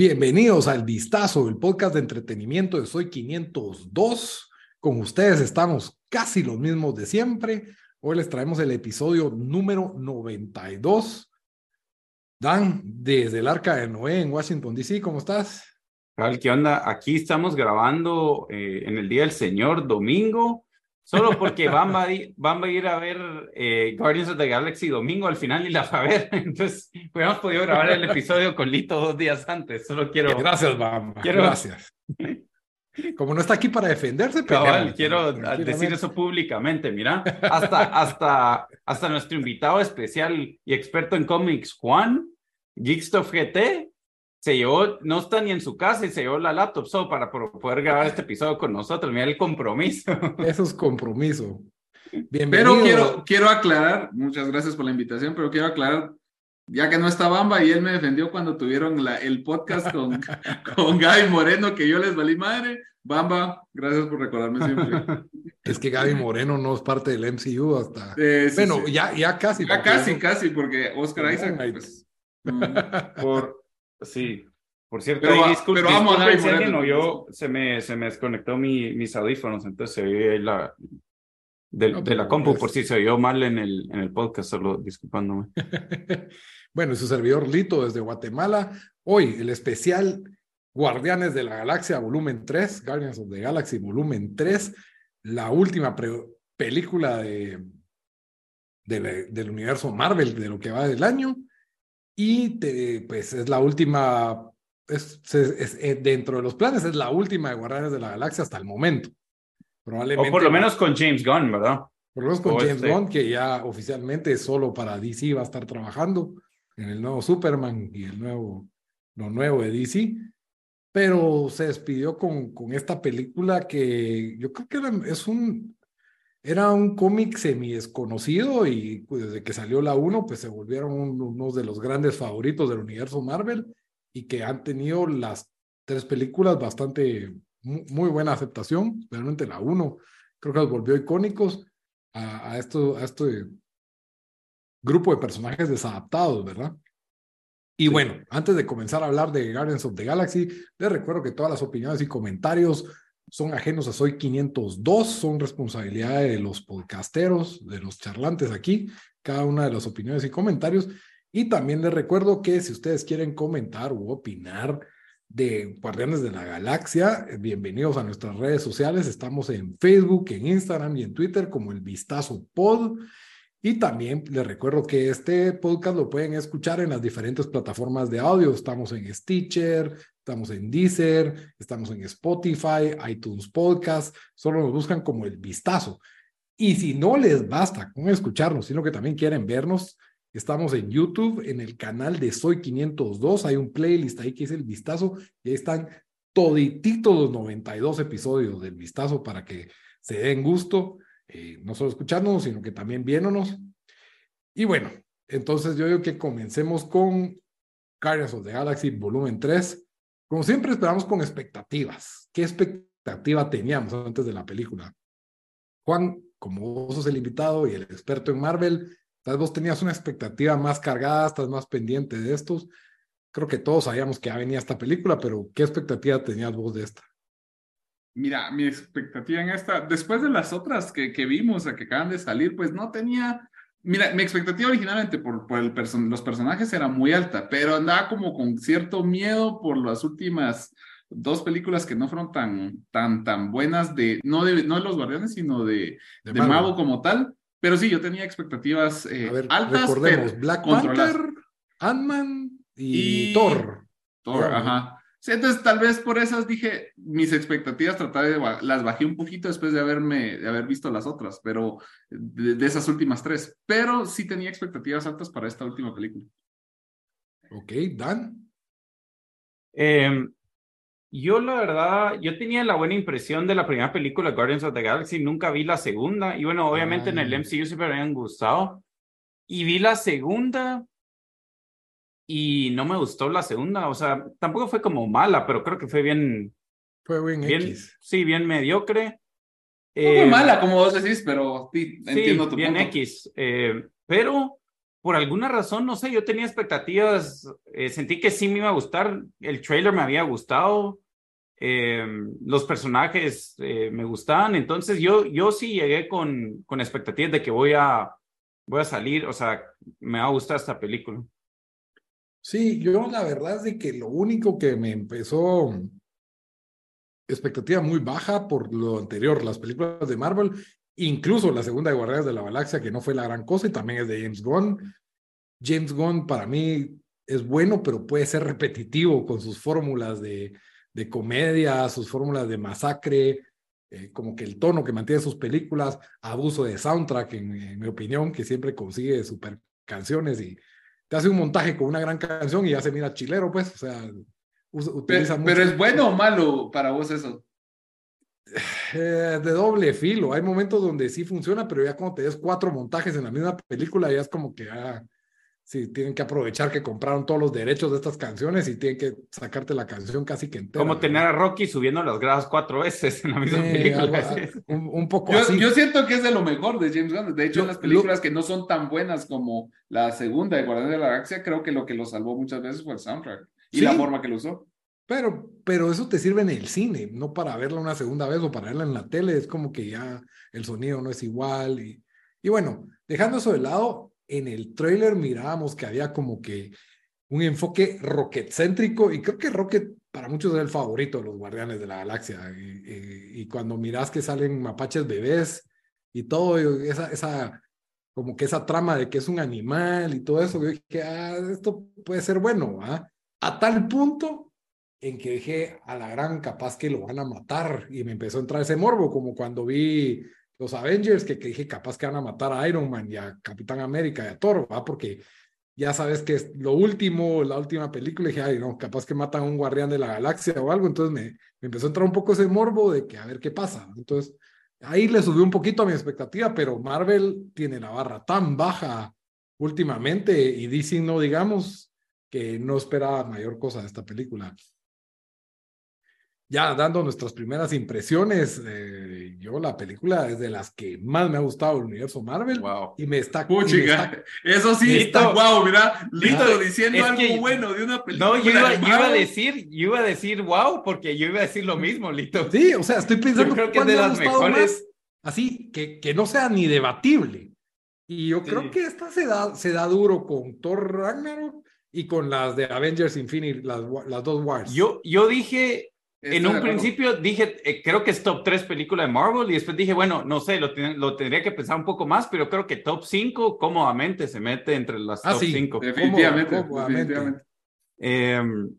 Bienvenidos al Vistazo, el podcast de entretenimiento de Soy 502. Con ustedes estamos casi los mismos de siempre. Hoy les traemos el episodio número 92. Dan, desde el Arca de Noé en Washington, D.C., ¿cómo estás? ¿Qué onda? Aquí estamos grabando eh, en el Día del Señor, domingo, Solo porque van a, ir a ver eh, Guardians of the Galaxy domingo al final y la va a ver. Entonces, hubiéramos podido grabar el episodio con Lito dos días antes. Solo quiero. Gracias, Bamba. Quiero... Gracias. Como no está aquí para defenderse, pero. quiero decir eso públicamente. Mira, hasta, hasta, hasta nuestro invitado especial y experto en cómics, Juan, Geekstuff GT, se llevó, no está ni en su casa y se llevó la laptop solo para poder grabar este episodio con nosotros. Mira el compromiso. Eso es compromiso. Bienvenido. Pero quiero, quiero aclarar, muchas gracias por la invitación, pero quiero aclarar, ya que no está Bamba y él me defendió cuando tuvieron la, el podcast con, con Gaby Moreno, que yo les valí madre. Bamba, gracias por recordarme siempre. Es que Gaby Moreno no es parte del MCU hasta. bueno, Ya, ya casi. Ya casi, casi, porque Oscar Isaac. Pues, mm, por, Sí. Por cierto, pero, pero vamos a yo se me, se me desconectó mi, mis audífonos, entonces se oye la de, de la compu por si se oyó mal en el, en el podcast, solo disculpándome. bueno, su servidor Lito desde Guatemala. Hoy el especial Guardianes de la Galaxia volumen 3, Guardians of the Galaxy volumen 3, la última película de, de, del universo Marvel de lo que va del año. Y pues es la última, es, eh, dentro de los planes, es la última de Guardianes de la Galaxia hasta el momento. Probablemente. O por lo menos con James Gunn, ¿verdad? Por lo menos con James este Gunn, que ya oficialmente solo para DC va a estar trabajando en el nuevo Superman y el nuevo, lo nuevo de DC. Pero se despidió con, con esta película que yo creo que es un, era un cómic semi desconocido y pues, desde que salió la 1, pues se volvieron unos de los grandes favoritos del universo Marvel y que han tenido las tres películas bastante, muy, buena aceptación, realmente la 1 creo que los volvió icónicos a, a, esto, a este grupo de personajes desadaptados, ¿verdad? Y bueno, antes de comenzar a hablar de Guardians of the Galaxy, les recuerdo que todas las opiniones y comentarios son ajenos a Soy 502, son responsabilidad de los podcasteros, de los charlantes aquí, cada una de las opiniones y comentarios. Y también les recuerdo que si ustedes quieren comentar u opinar de Guardianes de la Galaxia, bienvenidos a nuestras redes sociales. Estamos en Facebook, en Instagram y en Twitter como el Vistazo Pod. Y también les recuerdo que este podcast lo pueden escuchar en las diferentes plataformas de audio. Estamos en Stitcher, estamos en Deezer, estamos en Spotify, iTunes Podcast. Solo nos buscan como el vistazo. Y si no les basta con escucharnos, sino que también quieren vernos, estamos en YouTube, en el canal de Soy 502. Hay un playlist ahí que es el vistazo y ahí están todititos los 92 episodios del vistazo para que se den gusto eh, no solo escuchándonos, sino que también viéndonos. Y bueno, entonces yo digo que comencemos con Guardians of the Galaxy Volumen 3. Como siempre, esperamos con expectativas. ¿Qué expectativa teníamos antes de la película? Juan, como vos sos el invitado y el experto en Marvel, tal vos tenías una expectativa más cargada, estás más pendiente de estos. Creo que todos sabíamos que ya venía esta película, pero ¿qué expectativa tenías vos de esta? Mira, mi expectativa en esta, después de las otras que, que vimos, que acaban de salir, pues no tenía, mira, mi expectativa originalmente por, por el los personajes era muy alta, pero andaba como con cierto miedo por las últimas dos películas que no fueron tan, tan, tan buenas de, no de, no de los guardianes, sino de, de, Mago como tal. Pero sí, yo tenía expectativas eh, altas. Recordemos, Black Panther, Ant-Man y, y, Thor. Thor, ajá. Sí, entonces tal vez por esas dije, mis expectativas tratar de las bajé un poquito después de haberme, de haber visto las otras, pero de, esas últimas tres. Pero sí tenía expectativas altas para esta última película. Ok, Dan. Em, yo la verdad, yo tenía la buena impresión de la primera película, Guardians of the Galaxy, nunca vi la segunda, y bueno, obviamente en el MCU siempre me habían gustado, y vi la segunda, y no me gustó la segunda, o sea, tampoco fue como mala, pero creo que fue bien. Fue bien, bien Sí, bien mediocre. No fue eh, mala, como vos decís, pero sí, entiendo tu bien X. Eh, pero por alguna razón, no sé, yo tenía expectativas, eh, sentí que sí me iba a gustar, el trailer me había gustado, eh, los personajes eh, me gustaban, entonces yo, yo sí llegué con, con expectativas de que voy a, voy a salir, o sea, me va a gustar esta película. Sí, yo la verdad es de que lo único que me empezó expectativa muy baja por lo anterior, las películas de Marvel, incluso la segunda de Guardianes de la Galaxia, que no fue la gran cosa y también es de James Gunn. James Gunn para mí es bueno, pero puede ser repetitivo con sus fórmulas de, de comedia, sus fórmulas de masacre, eh, como que el tono que mantiene sus películas, abuso de soundtrack, en, mi opinión, que siempre consigue super canciones y te hace un montaje con una gran canción y ya se mira chilero, pues, o sea, utiliza pero, pero es bueno o malo para vos eso. Eh, de doble filo. Hay momentos donde sí funciona, pero ya cuando te des cuatro montajes en la misma película, ya es como que ah, sí, tienen que aprovechar que compraron todos los derechos de estas canciones y tienen que sacarte la canción casi que entera. Como tener a Rocky subiendo las gradas cuatro veces en la misma película. un, poco yo, así. Yo siento que es de lo mejor de James Gunn. De hecho, las películas que no son tan buenas como la segunda de Guardianes de la Galaxia, creo que lo que lo salvó muchas veces fue el soundtrack y la forma que lo usó. Pero, pero eso te sirve en el cine, no para verla una segunda vez o para verla en la tele. Es como que ya el sonido no es igual. Y, y bueno, dejando eso de lado, en el trailer mirábamos que había como que un enfoque rocket-céntrico y creo que Rocket para muchos es el favorito de los Guardianes de la Galaxia. Y, cuando miras que salen mapaches bebés y todo, esa, como que esa trama de que es un animal y todo eso, yo dije, ah, esto puede ser bueno. A tal punto en que dije, a la gran capaz que lo van a matar y me empezó a entrar ese morbo, como cuando vi los Avengers, que, dije capaz que van a matar a Iron Man y a Capitán América y a Thor, ¿va? Porque ya sabes que es lo último, la última película, y dije, ay, no, capaz que matan a un guardián de la galaxia o algo, entonces me, empezó a entrar un poco ese morbo de que a ver qué pasa. Entonces, ahí le subí un poquito a mi expectativa, pero Marvel tiene la barra tan baja últimamente y DC no digamos que no esperaba mayor cosa de esta película ya dando nuestras primeras impresiones, eh, yo la película es de las que más me ha gustado el universo Marvel. Wow. Y me está. Puchica, eso sí, está, wow, mira, Lito diciendo algo bueno de una película. No, yo iba, a decir, yo iba a decir wow, porque yo iba a decir lo mismo, Lito. Sí, o sea, estoy pensando yo creo que es de las mejores. así, que, que no sea ni debatible. Y yo creo que esta se da, se da duro con Thor Ragnarok y con las de Avengers Infinity, las, las dos Wars. Yo, yo dije en un principio dije, eh, creo que es top 3 película de Marvel y después dije, bueno, no sé, lo, lo, tendría que pensar un poco más, pero creo que top 5 cómodamente se mete entre las ah, top 5. Definitivamente, definitivamente. Em,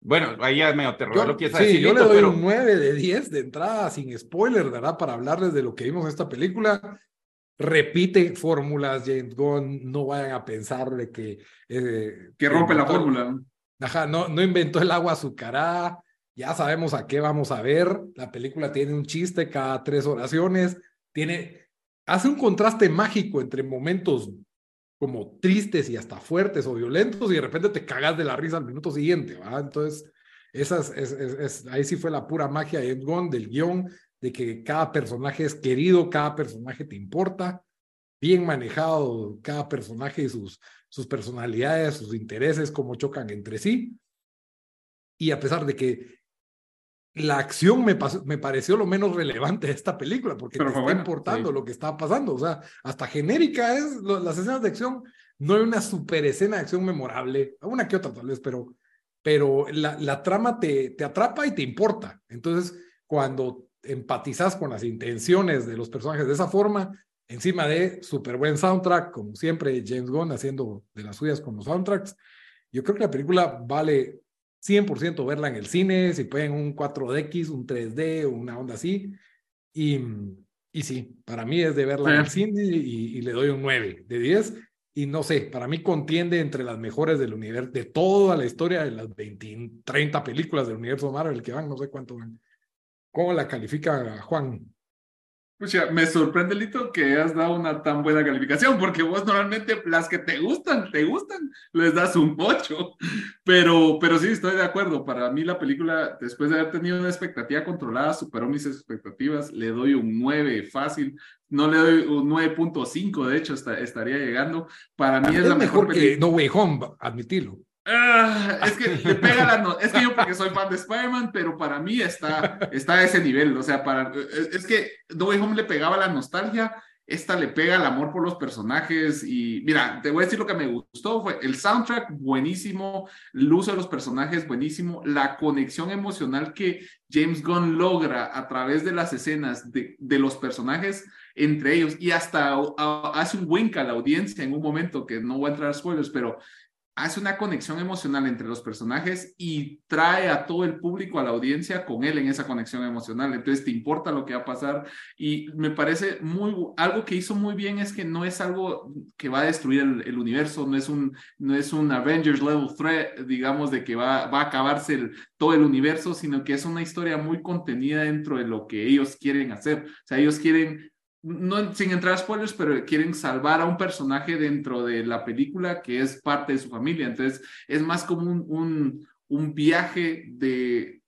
bueno, ahí ya me aterró lo que Sí, yo le doy un 9 de 10 de entrada, sin spoiler, ¿verdad? Para hablarles de lo que vimos en esta película. Repite fórmulas, James Gunn, no vayan a pensar de que... Eh, que rompe la fórmula. Ajá, no, no inventó el agua azucarada ya sabemos a qué vamos a ver. La película tiene un chiste cada tres oraciones, tiene, hace un contraste mágico entre momentos como tristes y hasta fuertes o violentos y de repente te cagas de la risa al minuto siguiente. Entonces, esas, es, ahí sí fue la pura magia de Ed del guion, de que cada personaje es querido, cada personaje te importa, bien manejado cada personaje y sus, sus personalidades, sus intereses, cómo chocan entre sí. Y a pesar de que la acción me, me pareció lo menos relevante de esta película, porque te está importando lo que está pasando. O sea, hasta genérica es las escenas de acción. No hay una super escena de acción memorable, una que otra tal vez, pero, pero la, la trama te, te atrapa y te importa. Entonces, cuando empatizas con las intenciones de los personajes de esa forma, encima de súper buen soundtrack, como siempre James Gunn haciendo de las suyas con los soundtracks, yo creo que la película vale 100% verla en el cine, si pueden un 4DX, un 3D, una onda así. Y, y sí, para mí es de verla en el cine y, le doy un 9 de 10. Y no sé, para mí contiende entre las mejores del universo, de toda la historia de las 20, 30 películas del universo Marvel que van, no sé cuánto van. ¿Cómo la califica Juan? Pucha, me sorprende, Lito, que has dado una tan buena calificación, porque vos normalmente las que te gustan, te gustan, les das un 8. Pero, pero sí, estoy de acuerdo. Para mí la película, después de haber tenido una expectativa controlada, superó mis expectativas. Le doy un 9 fácil. No le doy un 9.5, de hecho, estaría llegando. Para mí es, la mejor, mejor que No Way Home, admitilo. Ah, es que le pega la no es que yo porque soy fan de Spider-Man, pero para mí está, está a ese nivel. O sea, para, es que No Way Home le pegaba la nostalgia, esta le pega el amor por los personajes. Y mira, te voy a decir lo que me gustó: fue el soundtrack buenísimo, el uso de los personajes buenísimo, la conexión emocional que James Gunn logra a través de las escenas de, de los personajes entre ellos y hasta hace un wink a la audiencia en un momento que no voy a entrar a spoilers, pero hace una conexión emocional entre los personajes y trae a todo el público, a la audiencia con él en esa conexión emocional. Entonces te importa lo que va a pasar y me parece muy, algo que hizo muy bien es que no es algo que va a destruir el, universo, no es, un, no es un Avengers level threat, digamos, de que va, va a acabarse todo el universo, sino que es una historia muy contenida dentro de lo que ellos quieren hacer. O sea, ellos quieren no, sin entrar a spoilers, pero quieren salvar a un personaje dentro de la película que es parte de su familia. Entonces, es más como un, un, viaje de,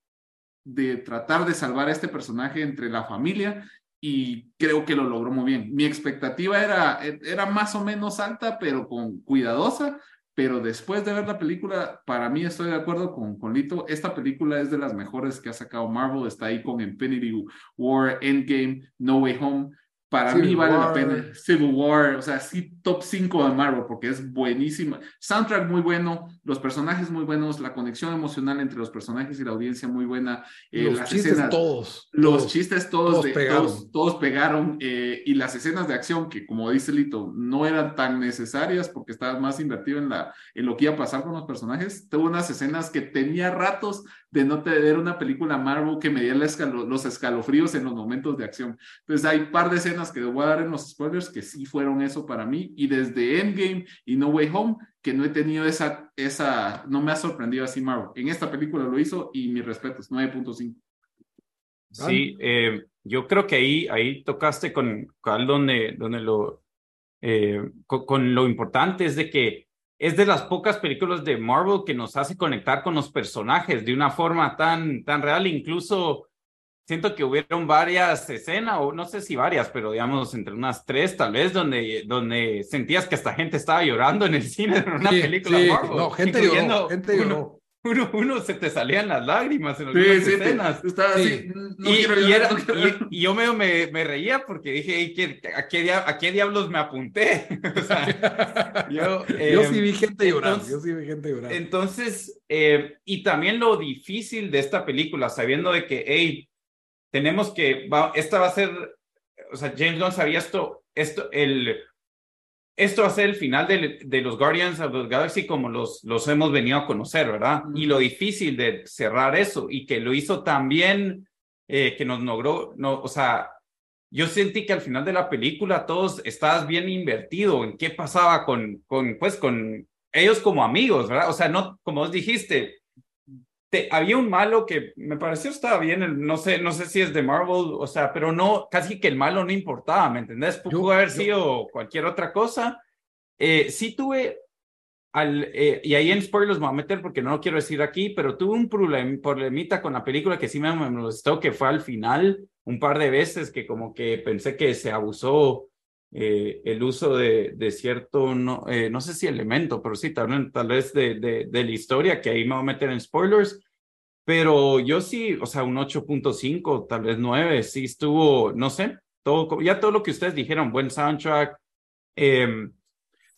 de tratar de salvar a este personaje entre la familia y creo que lo logró muy bien. Mi expectativa era, era más o menos alta, pero con cuidadosa. Pero después de ver la película, para mí estoy de acuerdo con, con Lito, esta película es de las mejores que ha sacado Marvel, está ahí con Infinity War, Endgame, No Way Home para mí vale la pena. Civil War, o sea, sí, top 5 de Marvel, porque es buenísima. Soundtrack muy bueno, los personajes muy buenos, la conexión emocional entre los personajes y la audiencia muy buena. Eh, los chistes todos. Los chistes todos, todos pegaron, todos, pegaron eh, y las escenas de acción, que como dice Lito, no eran tan necesarias porque estaba más invertido en, la, en lo que iba a pasar con los personajes. Tuvo unas escenas que tenía ratos de no tener una película Marvel que me diera los escalofríos en los momentos de acción. Entonces hay un par de escenas que voy a dar en los spoilers que sí fueron eso para mí y desde Endgame y No Way Home que no he tenido esa, esa, no me ha sorprendido así Marvel. En esta película lo hizo y mi respeto es 9.5. Sí, eh, yo creo que ahí, ahí tocaste con, con donde, donde lo, eh, con lo importante es de que es de las pocas películas de Marvel que nos hace conectar con los personajes de una forma tan, tan real. Incluso siento que hubieron varias escenas, o no sé si varias, pero digamos entre unas tres tal vez, donde, donde sentías que esta gente estaba llorando en el cine en una película Marvel. No, gente lloró, gente lloró uno, uno se te salían las lágrimas en algunas sí, escenas. así, y, yo me, me, reía porque dije, ¿a qué, ¿a qué diablos me apunté? o sea, yo, yo sí vi gente llorando, yo sí vi gente llorando. Entonces, eh, y también lo difícil de esta película, sabiendo de que, hey, tenemos que, va, esta va a ser, o sea, James Gunn sabía esto, esto, el esto va a ser el final de, de, los Guardians of the Galaxy como los, los hemos venido a conocer, ¿verdad? Y lo difícil de cerrar eso y que lo hizo tan bien eh, que nos logró, no, o sea, yo sentí que al final de la película todos estabas bien invertido en qué pasaba con, con, pues, con ellos como amigos, ¿verdad? O sea, no, como vos dijiste, había un malo que me pareció estaba bien, no sé, no sé si es de Marvel, o sea, pero no, casi que el malo no importaba, ¿me entendés? Pudo haber sido cualquier otra cosa. Eh, sí tuve, al, eh, y ahí en spoilers me voy a meter porque no lo quiero decir aquí, pero tuve un problem, problemita con la película que sí me molestó, que fue al final, un par de veces que como que pensé que se abusó eh, el uso de, de cierto, no, eh, no sé si elemento, pero sí, tal, tal vez de, de, de, la historia, que ahí me voy a meter en spoilers, pero yo sí, o sea, un 8.5, tal vez 9, sí estuvo, no sé, todo, ya todo lo que ustedes dijeron, buen soundtrack. Eh,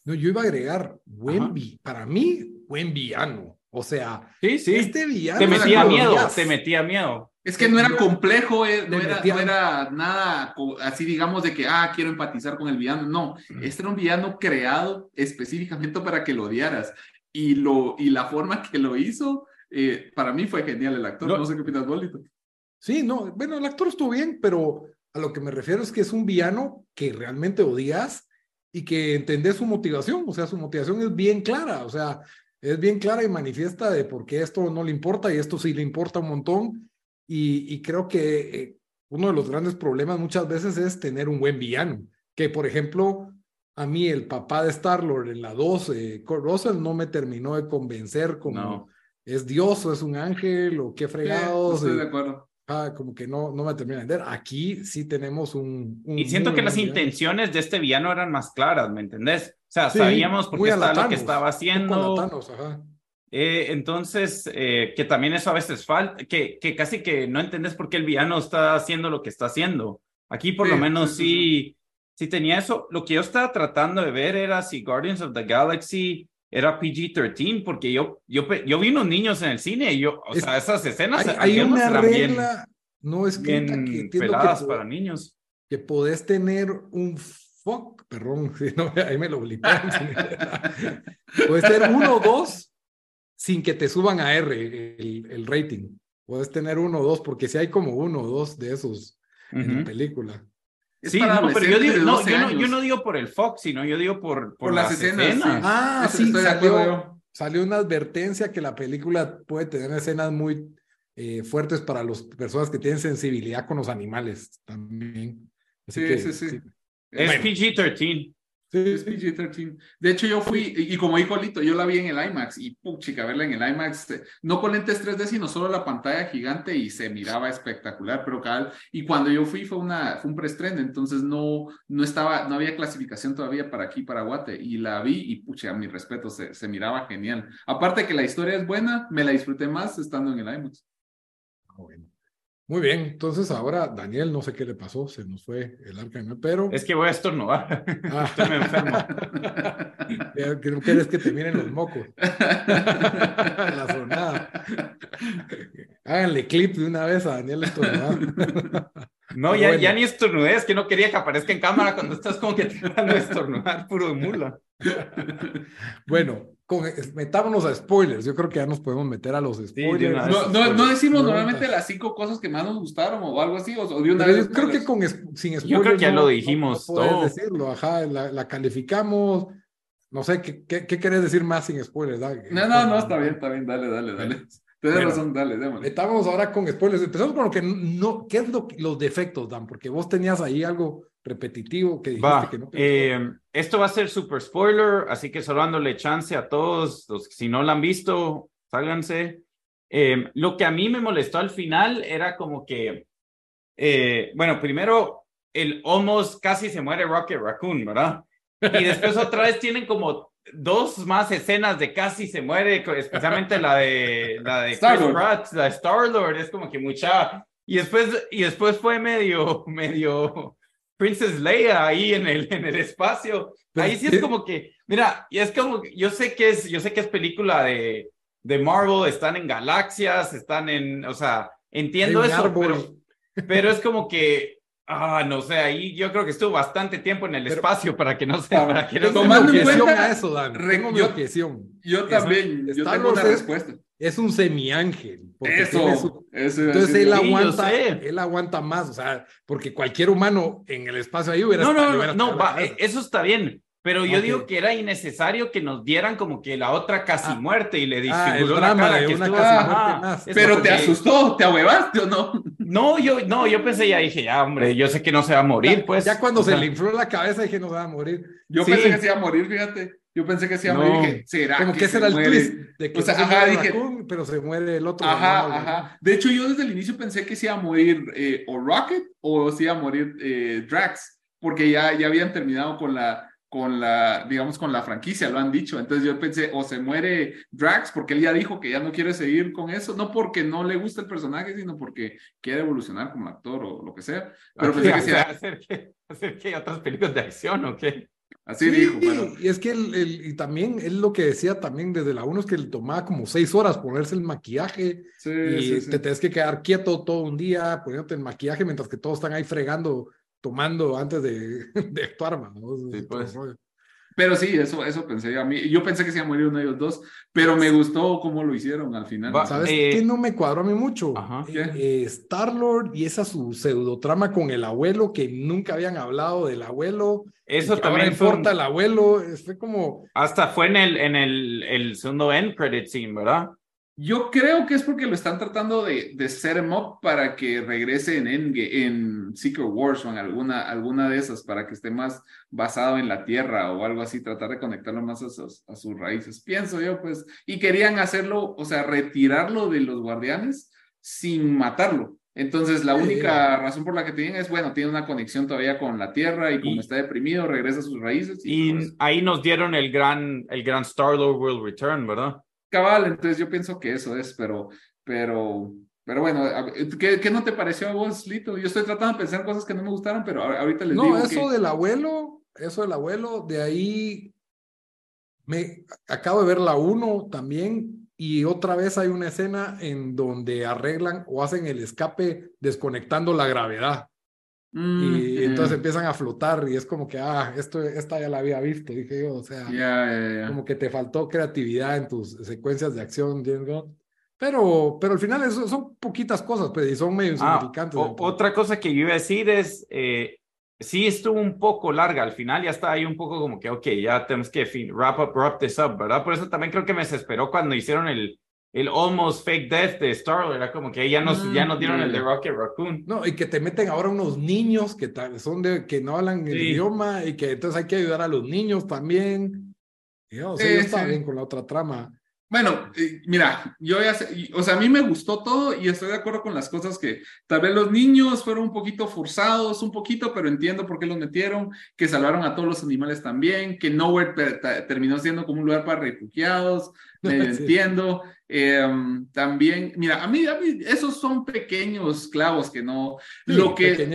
no, yo iba a agregar, buen para mí, buen villano. O sea, sí, sí. este villano. Te metía miedo, te metía miedo. Es que no era complejo, eh, no, era, no, era, nada así, digamos, de que, ah, quiero empatizar con el villano. No, este era un villano creado específicamente para que lo odiaras. Y, lo, y la forma que lo hizo eh, para mí fue genial el actor, no, sé qué opinas, Bolito. Sí, no, bueno, el actor estuvo bien, pero a lo que me refiero es que es un villano que realmente odias y que entendés su motivación, o sea, su motivación es bien clara, o sea, es bien clara y manifiesta de por qué esto no le importa y esto sí le importa un montón. Y, y creo que eh, uno de los grandes problemas muchas veces es tener un buen villano. Que, por ejemplo, a mí el papá de Star-Lord en la 12, Kurt Russell, no me terminó de convencer como es Dios o es un ángel o qué fregados. estoy de acuerdo. Ah, como que no, no me termina de entender. Aquí sí tenemos un... y siento que las intenciones de este villano eran más claras, ¿me entendés? O sea, sabíamos por qué estaba lo que estaba haciendo. Eh, entonces, eh, que también eso a veces falta, que, que casi que no entendés por qué el villano está haciendo lo que está haciendo. Aquí por lo menos sí, sí, tenía eso. Lo que yo estaba tratando de ver era si Guardians of the Galaxy era PG-13, porque yo, yo, yo vi unos niños en el cine y yo, o sea, esas escenas hay, una regla no escrita bien que peladas para niños. Que podés tener un fuck, perdón, ahí me lo blipean. Puedes tener uno o dos sin que te suban a R el, el, rating. Puedes tener uno o dos, porque si hay como uno o dos de esos en la película. sí, no, pero yo, digo, no, yo, no, yo no, digo por el Fox, sino yo digo por, por, las, escenas. Ah, sí, salió, salió, una advertencia que la película puede tener escenas muy eh, fuertes para las personas que tienen sensibilidad con los animales también. sí, sí, sí, Es PG-13. Sí, es PG-13. De hecho, yo fui, y, como dijo Lito, yo la vi en el IMAX, y puchica, verla en el IMAX, eh, no con lentes 3D, sino solo la pantalla gigante, y se miraba espectacular, pero cada y cuando yo fui fue, una, fue un preestreno, entonces no, no estaba, no había clasificación todavía para aquí, para Guate, y la vi, y pucha, a mi respeto, se, se miraba genial. Aparte que la historia es buena, me la disfruté más estando en el IMAX. Ah, bueno. Muy bien, entonces ahora Daniel, no sé qué le pasó, se nos fue el arca pero... Es que voy a estornudar, ah. estoy enfermo. ¿Qué quieres que te miren los mocos? La sonada. Háganle clip de una vez a Daniel estornudar. No, ya, ya ni estornudé, es que no quería que aparezca en cámara cuando estás como que tratando de estornudar, puro de mula. bueno, metámonos a spoilers. Yo creo que ya nos podemos meter a los spoilers. no, no, decimos normalmente las cinco cosas que más nos gustaron o algo así, o, de una vez. Yo creo que con, sin spoilers. Yo creo que ya lo dijimos todo. decirlo, ajá, la, calificamos. No sé, ¿qué, qué, querés decir más sin spoilers? No, no, no, está bien, está bien, dale, dale, dale. Tienes razón, dale, démosle. Estamos ahora con spoilers. Empezamos con lo que no, ¿qué es lo, los defectos, Dan? Porque vos tenías ahí algo repetitivo que dijiste que no. Eh, esto va a ser super spoiler, así que solo dándole chance a todos, los que si no lo han visto, sálganse. Eh, lo que a mí me molestó al final era como que, eh, bueno, primero, el almost casi se muere Rocket Raccoon, ¿verdad? Y después otra vez tienen como dos más escenas de casi se muere, especialmente la de la de Star Chris Pratt, la de Star Lord, es como que mucha. Y después, y después fue medio, medio Princess Leia ahí en el, en el espacio. ahí sí es como que, mira, y es como, yo sé que es, yo sé que es película de, de Marvel, están en galaxias, están en, o sea, entiendo eso, pero, pero es como que, ah, no sé, ahí yo creo que estuvo bastante tiempo en el espacio para que no se, para que no tomando en cuenta eso, Dan, tengo yo, yo también, yo tengo una respuesta es un semiángel. Eso, eso Entonces él aguanta, él aguanta más, o sea, porque cualquier humano en el espacio ahí hubiera No, no, no, no, eso está bien. Pero yo digo que era innecesario que nos dieran como que la otra casi ah. muerte y le disfiguró ah, la cara que estuvo más. Pero te asustó, te ahuevaste o no? No, yo no, yo pensé ya dije, ya, hombre, yo sé que no se va a morir, pues. Ya cuando se le infló la cabeza dije no se va a morir. Yo pensé que se iba a morir, fíjate. Yo pensé que se iba a morir. Dije, ¿será Como que, ese era el twist. De que o sea, ajá, dije, pero se muere el otro. Ajá, ajá. De hecho, yo desde el inicio pensé que se iba a morir eh, o Rocket o se iba a morir eh, Drax, porque ya, ya habían terminado con la, con la, digamos, con la franquicia, lo han dicho. Entonces yo pensé, o se muere Drax, porque él ya dijo que ya no quiere seguir con eso, no porque no le gusta el personaje, sino porque quiere evolucionar como actor o lo que sea. Pero pensé que, sea... hacer que hacer que otras películas de acción o qué. Así dijo. Y es que el, y también él lo que decía también desde la 1 es que le tomaba como seis horas ponerse el maquillaje y te tienes que quedar quieto todo un día poniéndote el maquillaje mientras que todos están ahí fregando, tomando antes de, de actuar, ¿no? Sí, pues. Pero sí, eso, eso pensé a mí. Yo pensé que se iba a morir uno de ellos dos, pero me gustó cómo lo hicieron al final. ¿Sabes eh, qué no me cuadró a mí mucho? Eh, eh, Star-Lord y esa su pseudotrama con el abuelo, que nunca habían hablado del abuelo. Eso también importa el abuelo. Fue como... Hasta fue en el, en el, el segundo end credit scene, ¿verdad? Yo creo que es porque lo están tratando de, de set him up para que regrese en, en Secret Wars o en alguna, alguna de esas, para que esté más basado en la Tierra o algo así, tratar de conectarlo más a sus, a sus raíces. Pienso yo, pues, y querían hacerlo, o sea, retirarlo de los guardianes sin matarlo. Entonces, la única razón por la que tienen es, bueno, tiene una conexión todavía con la Tierra y como está deprimido, regresa a sus raíces. Y, ahí nos dieron el gran, el gran Star-Lord World Return, ¿verdad? Cabal, entonces yo pienso que eso es, pero, pero, pero bueno, ¿qué, ¿qué, no te pareció a vos, Lito? Yo estoy tratando de pensar cosas que no me gustaron, pero ahorita les digo. No, eso del abuelo, eso del abuelo, de ahí me acabo de ver la uno también y otra vez hay una escena en donde arreglan o hacen el escape desconectando la gravedad. Mm, y entonces empiezan a flotar y es como que, ah, esto, esta ya la había visto, dije yo, o sea, como que te faltó creatividad en tus secuencias de acción, pero, pero al final son poquitas cosas, pues, y son medio ah, insignificantes. otra cosa que yo iba a decir es, eh, sí estuvo un poco larga al final, ya está ahí un poco como que, ok, ya tenemos que fin, wrap up, wrap this up, ¿verdad? Por eso también creo que me desesperó cuando hicieron el, el almost fake death de Star era como que ya nos, ya nos dieron el de Rocket Raccoon. No, y que te meten ahora unos niños que son de, que no hablan el idioma y que entonces hay que ayudar a los niños también. o sea, yo estaba bien con la otra trama. Bueno, mira, yo ya sé, o sea, a mí me gustó todo y estoy de acuerdo con las cosas que tal vez los niños fueron un poquito forzados, un poquito, pero entiendo por qué los metieron, que salvaron a todos los animales también, que Nowhere terminó siendo como un lugar para refugiados, entiendo. Em, también, mira, a mí, a mí, esos son pequeños clavos que no, lo que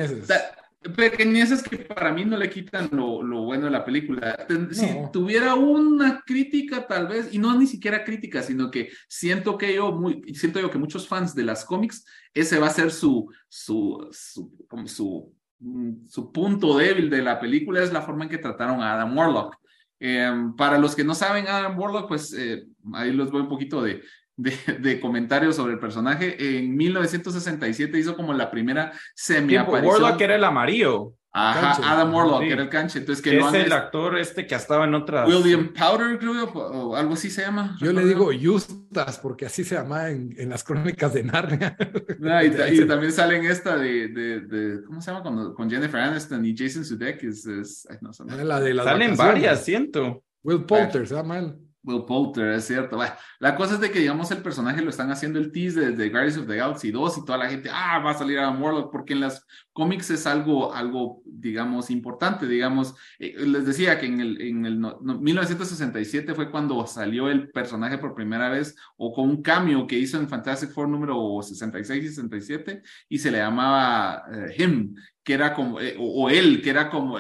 pequeñeces que para mí no le quitan lo, lo bueno de la película. Si tuviera una crítica, tal vez, y no ni siquiera crítica, sino que siento que yo, muy, siento yo que muchos fans de las cómics, ese va a ser su, su, su, como su, mm, su punto débil de la película, es la forma en que trataron a Adam Warlock. Em, para los que no saben Adam Warlock, pues eh, ahí los voy un poquito de, de, comentarios sobre el personaje. En 1967 hizo como la primera semi-aparición. Warlock era el amarillo. Ajá, Adam Warlock era el canche. Entonces, que es el actor este que estaba en otras. William Powder, creo, o algo así se llama. Yo le digo Justas, porque así se llama en, en las crónicas de Narnia. Ah, y, también sale en esta de, de, de, ¿cómo se llama? Con, con Jennifer Aniston y Jason Sudeikis. Es, no, ah, la de Salen varias, siento. Will Poulter, se llama él. Will Poulter, es cierto. la cosa es de que, digamos, el personaje lo están haciendo el tease desde Guardians of the Galaxy 2 y toda la gente, ah, va a salir a Warlock, porque en las cómics es algo, algo digamos, importante. Digamos, eh, les decía que en el, en el 1967 fue cuando salió el personaje por primera vez o con un cambio que hizo en Fantastic Four número 66 y 67 y se le llamaba eh, Him, que era como, eh, o, él, que era como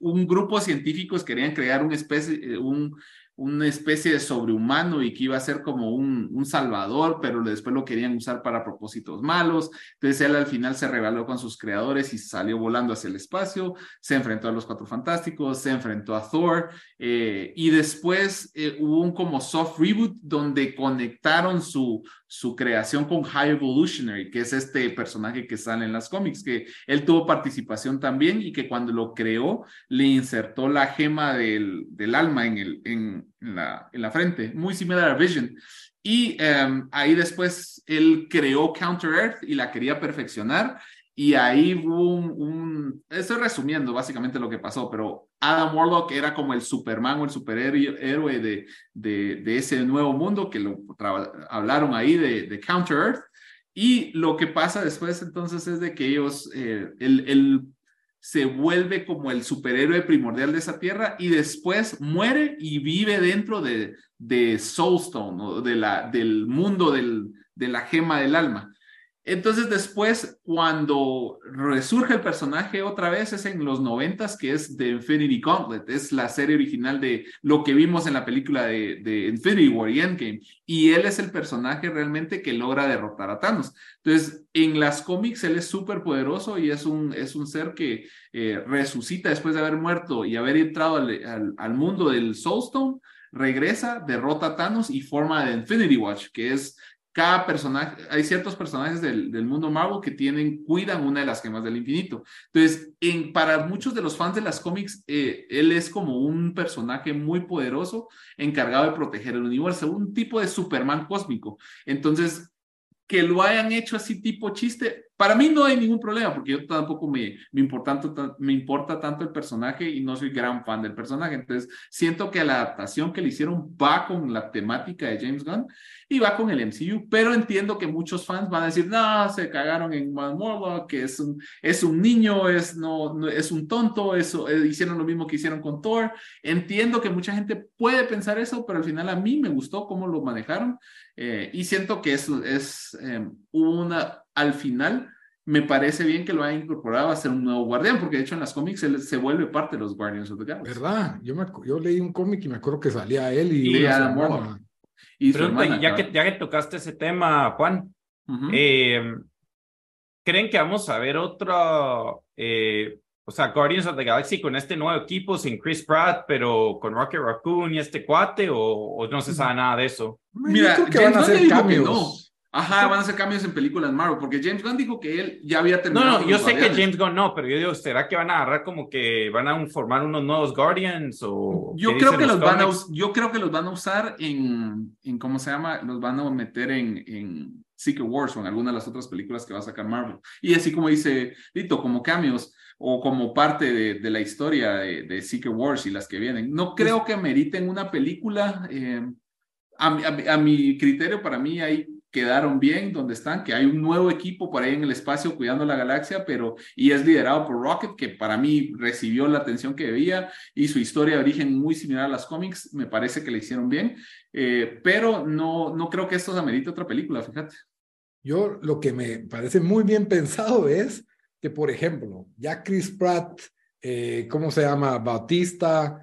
un grupo de científicos querían crear una especie, un una especie de sobrehumano y que iba a ser como un, un, salvador, pero después lo querían usar para propósitos malos. Entonces él al final se rebeló con sus creadores y salió volando hacia el espacio, se enfrentó a los Cuatro Fantásticos, se enfrentó a Thor eh, y después eh, hubo un como soft reboot donde conectaron su, su creación con High Evolutionary, que es este personaje que sale en las cómics, que él tuvo participación también y que cuando lo creó le insertó la gema del, del alma en, el, en, la, en la frente, muy similar a Vision. Y em, ahí después él creó Counter Earth y la quería perfeccionar. Y ahí hubo un, estoy resumiendo básicamente lo que pasó, pero Adam Warlock era como el Superman o el superhéroe de, de, de ese nuevo mundo que lo hablaron ahí de, de, Counter Earth. Y lo que pasa después entonces es de que ellos, eh, él, se vuelve como el superhéroe primordial de esa tierra y después muere y vive dentro de, de Soulstone o de la, del mundo del, de la gema del alma. Entonces después, cuando resurge el personaje otra vez, es en los noventas, que es de Infinity Gauntlet, es la serie original de lo que vimos en la película de, de, Infinity War y Endgame, y él es el personaje realmente que logra derrotar a Thanos. Entonces, en las cómics él es súper poderoso y es un, es un ser que eh, resucita después de haber muerto y haber entrado al, mundo del Soulstone, regresa, derrota a Thanos y forma de Infinity Watch, que es cada personaje, hay ciertos personajes del, del, mundo Marvel que tienen, cuidan una de las gemas del infinito. Entonces, en, para muchos de los fans de las cómics, eh, él es como un personaje muy poderoso encargado de proteger el universo, un tipo de Superman cósmico. Entonces, que lo hayan hecho así tipo chiste, para mí no hay ningún problema, porque yo tampoco me, me, importa, me importa tanto el personaje y no soy gran fan del personaje. Entonces, siento que la adaptación que le hicieron va con la temática de James Gunn y va con el MCU, pero entiendo que muchos fans van a decir, no, se cagaron en Marvel, que es un, es un niño, es, no, es un tonto, eso, eh, hicieron lo mismo que hicieron con Thor. Entiendo que mucha gente puede pensar eso, pero al final a mí me gustó cómo lo manejaron eh, y siento que eso es eh, una, al final me parece bien que lo haya incorporado a ser un nuevo guardián, porque de hecho en las cómics él se vuelve parte de los Guardians of the Galaxy. ¿Verdad? Yo, me, yo leí un cómic y me acuerdo que salía él y, y Adam Y ya, que, ya que tocaste ese tema, Juan, eh, ¿creen que vamos a ver otro, eh, o sea, Guardians of the Galaxy con este nuevo equipo, sin Chris Pratt, pero con Rocket Raccoon y este cuate, o, no se sabe nada de eso? Mira, creo que van a hacer cambios. Ajá, van a hacer cambios en películas Marvel, porque James Gunn dijo que él ya había terminado. No, no, yo sé que James Gunn no, pero yo digo, ¿será que van a agarrar como que van a formar unos nuevos Guardians o yo creo que los, van a yo creo que los van a usar en, en cómo se llama, los van a meter en, en Secret Wars o en alguna de las otras películas que va a sacar Marvel. Y así como dice Lito, como cambios o como parte de, de la historia de, de, Secret Wars y las que vienen. No creo que meriten una película. Eh, a, a, a mi criterio, para mí hay quedaron bien donde están, que hay un nuevo equipo por ahí en el espacio cuidando la galaxia, pero y es liderado por Rocket, que para mí recibió la atención que debía y su historia de origen muy similar a las cómics, me parece que le hicieron bien, eh, pero no, no creo que esto se amerite otra película, fíjate. Yo lo que me parece muy bien pensado es que, por ejemplo, ya Chris Pratt, eh, ¿cómo se llama? Bautista,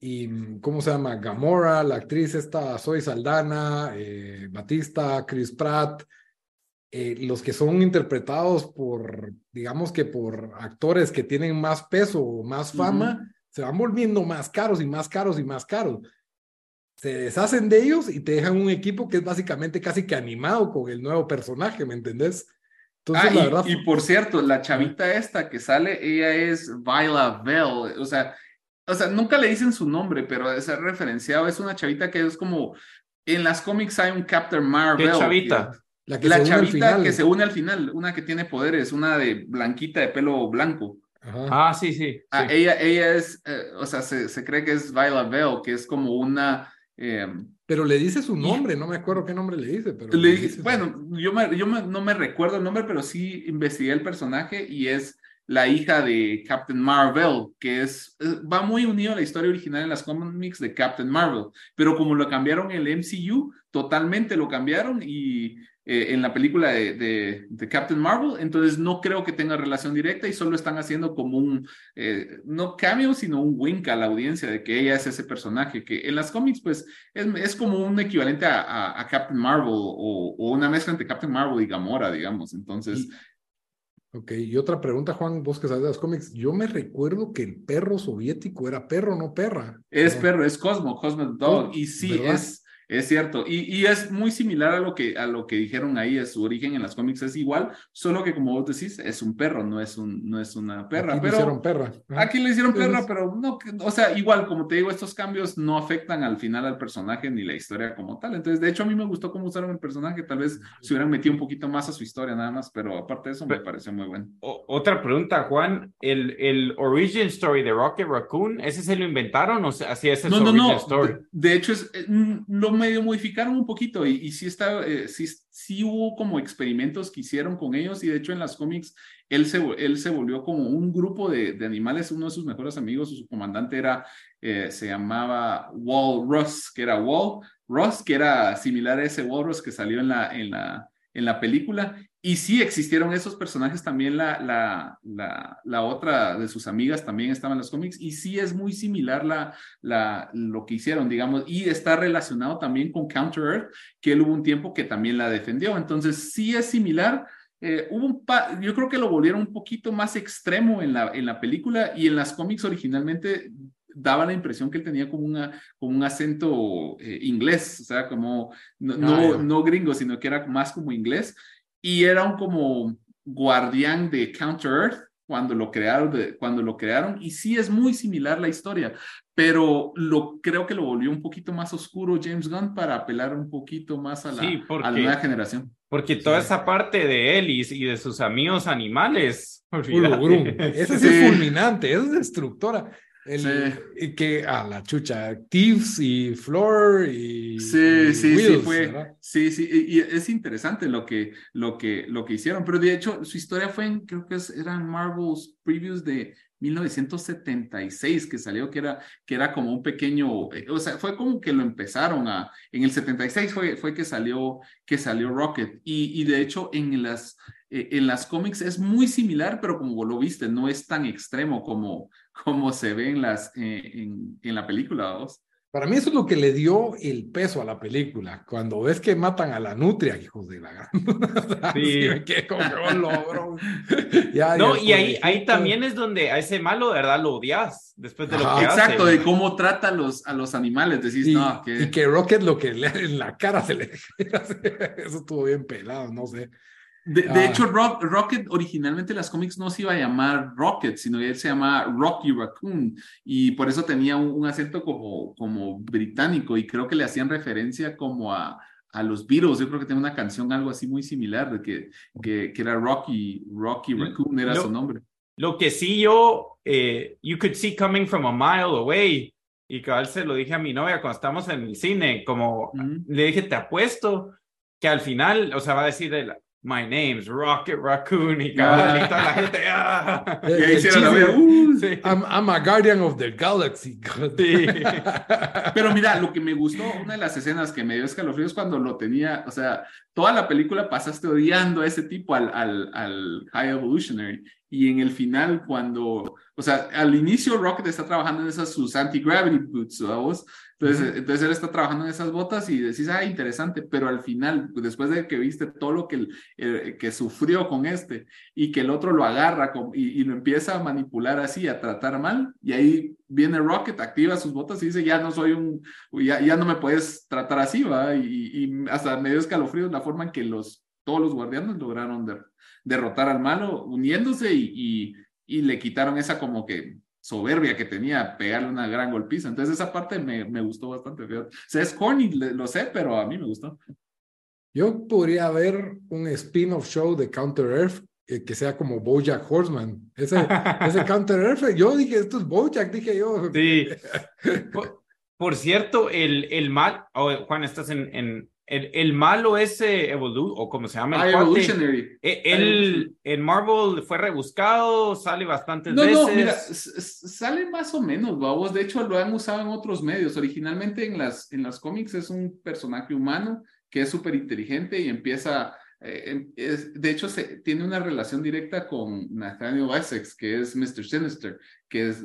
y mm, ¿cómo se llama? Gamora, la actriz esta, Zoe Saldana, eh, Batista, Chris Pratt, eh, los que son interpretados por, digamos que por actores que tienen más peso o más fama, se van volviendo más caros y más caros y más caros. Se deshacen de ellos y te dejan un equipo que es básicamente casi que animado con el nuevo personaje, ¿me entendés? Entonces, ah, la y, verdad... y por cierto, la chavita esta que sale, ella es Viola Bell, o sea, o sea, nunca le dicen su nombre, pero de ser referenciado, es una chavita que es como, en las cómics hay un Captain Marvel. ¿Qué chavita? la, que chavita que se une al final, una que tiene poderes, una de blanquita de pelo blanco. Ah, sí, sí. Ah, ella, ella es, eh, o sea, se, se, cree que es Viola Bell, que es como una... Eh, pero le dice su nombre, no me acuerdo qué nombre le dice. Pero bueno, yo, me, yo no me recuerdo el nombre, pero sí investigué el personaje y es la hija de Captain Marvel, que es, eh, va muy unido a la historia original en las cómics de Captain Marvel, pero como lo cambiaron el MCU, totalmente lo cambiaron y eh, en la película de, de, Captain Marvel, entonces no creo que tenga relación directa y solo están haciendo como un, eh, no cameo, sino un wink a la audiencia de que ella es ese personaje, que en las cómics pues es, como un equivalente a, Captain Marvel o, una mezcla entre Captain Marvel y Gamora, digamos, entonces... Ok, y otra pregunta, Juan, vos que sabes de los cómics. Yo me recuerdo que el perro soviético era perro, no perra. Es perro, es Cosmo, Cosmo Dog. y sí, es es cierto, y, y, es muy similar a lo, que, a lo que dijeron ahí, es su origen en las cómics es igual, solo que como vos decís, es un perro, no es, un, no es una perra. Aquí pero, le hicieron perra. Aquí le hicieron perra, pero no, o sea, igual, como te digo, estos cambios no afectan al final al personaje ni la historia como tal. Entonces, de hecho, a mí me gustó cómo usaron el personaje, tal vez se hubieran metido un poquito más a su historia nada más, pero aparte de eso me pareció muy bueno. otra pregunta, Juan, ¿el, el origin story de Rocket Raccoon, ese se lo inventaron o así es el no, origin no, story? De, de hecho, es, eh, lo medio modificaron un poquito y, y sí, está, eh, sí, sí, hubo como experimentos que hicieron con ellos y de hecho en las cómics él se, él se volvió como un grupo de, animales, uno de sus mejores amigos, su comandante era, eh, se llamaba Wall Ross, que era Wall Ross, que era similar a ese Wall Ross que salió en la, en la, en la película. Y sí existieron esos personajes, también la, la, la, la, otra de sus amigas también estaba en los cómics, y sí es muy similar la, la, lo que hicieron, digamos, y está relacionado también con Counter Earth, que él hubo un tiempo que también la defendió. Entonces sí es similar. Eh, hubo un yo creo que lo volvieron un poquito más extremo en la, en la película y en las cómics originalmente daba la impresión que él tenía como, una, como un acento eh, inglés, o sea, como no, no, no, gringo, sino que era más como inglés. Y era un como guardián de Counter Earth cuando lo crearon, de, cuando lo crearon. Y sí es muy similar la historia, pero lo, creo que lo volvió un poquito más oscuro James Gunn para apelar un poquito más a la, a la nueva generación. Porque toda esa parte de él y, de sus amigos animales. Esa es fulminante, es destructora. El, que a la chucha, Thieves y Floor y. Sí, sí, sí, fue. Sí, sí, y, es interesante lo que, lo, que, lo que hicieron, pero de hecho su historia fue en, creo que eran Marvel's previews de 1976 que salió, que era, que era como un pequeño, eh, o sea, fue como que lo empezaron a, en el 76 fue, fue que salió, que salió Rocket, y, y de hecho en las, eh, en las cómics es muy similar, pero como lo viste, no es tan extremo como, como se ve en, las, eh, en, en, la película. Para mí eso es lo que le dio el peso a la película. Cuando ves que matan a la nutria, hijos de la gran. sí, que como logro. no, y ahí, ahí también es donde a ese malo de verdad lo odias después de lo que Exacto, de cómo trata a los, a los animales. Decís, y, no, que... Y que Rocket lo que le en la cara se le... Eso estuvo bien pelado, no sé. De, ah. hecho, Rocket originalmente las cómics no se iba a llamar Rocket, sino él se llama Rocky Raccoon y por eso tenía un, acento como, como británico y creo que le hacían referencia como a, a los Beatles. Yo creo que tiene una canción algo así muy similar de que, que, que era Rocky, Rocky Raccoon era su nombre. Lo que sí yo, eh, you could see coming from a mile away y cabal se lo dije a mi novia cuando estamos en el cine, como le dije, te apuesto que al final, o sea, va a decir, My name's Rocket Raccoon y cada ah. la gente. Ah. Y ahí hicieron la uh, sí. I'm, I'm, a guardian of the galaxy. Sí. Pero mira, lo que me gustó, una de las escenas que me dio escalofríos cuando lo tenía, o sea, toda la película pasaste odiando a ese tipo, al, al, al High Evolutionary. Y en el final, cuando, o sea, al inicio Rocket está trabajando en esas sus anti-gravity boots, ¿vos? Entonces, entonces él está trabajando en esas botas y decís, ah, interesante, pero al final, después de que viste todo lo que, que sufrió con este y que el otro lo agarra y, lo empieza a manipular así, a tratar mal, y ahí viene Rocket, activa sus botas y dice, ya no soy un, ya, ya no me puedes tratar así, va, y, hasta medio escalofrío la forma en que los, todos los guardianes lograron derrotar al malo uniéndose y, y le quitaron esa como que soberbia que tenía, pegarle una gran golpiza. Entonces esa parte me, me gustó bastante. O sea, es corny, lo sé, pero a mí me gustó. Yo podría ver un spin-off show de Counter Earth eh, que sea como Bojack Horseman. Ese, ese Counter Earth, yo dije, esto es Bojack, dije yo. Sí. por, cierto, el, el mal, oh, Juan, estás en, en, el, el, malo ese Evolu o como se llama el Evolutionary. Eh, él en Marvel fue rebuscado, sale bastantes no, veces. No, mira, sale más o menos, vamos. De hecho, lo han usado en otros medios. Originalmente en las, en las cómics es un personaje humano que es súper inteligente y empieza eh, de hecho, se, tiene una relación directa con Nathaniel Essex, que es Mr. Sinister, que es,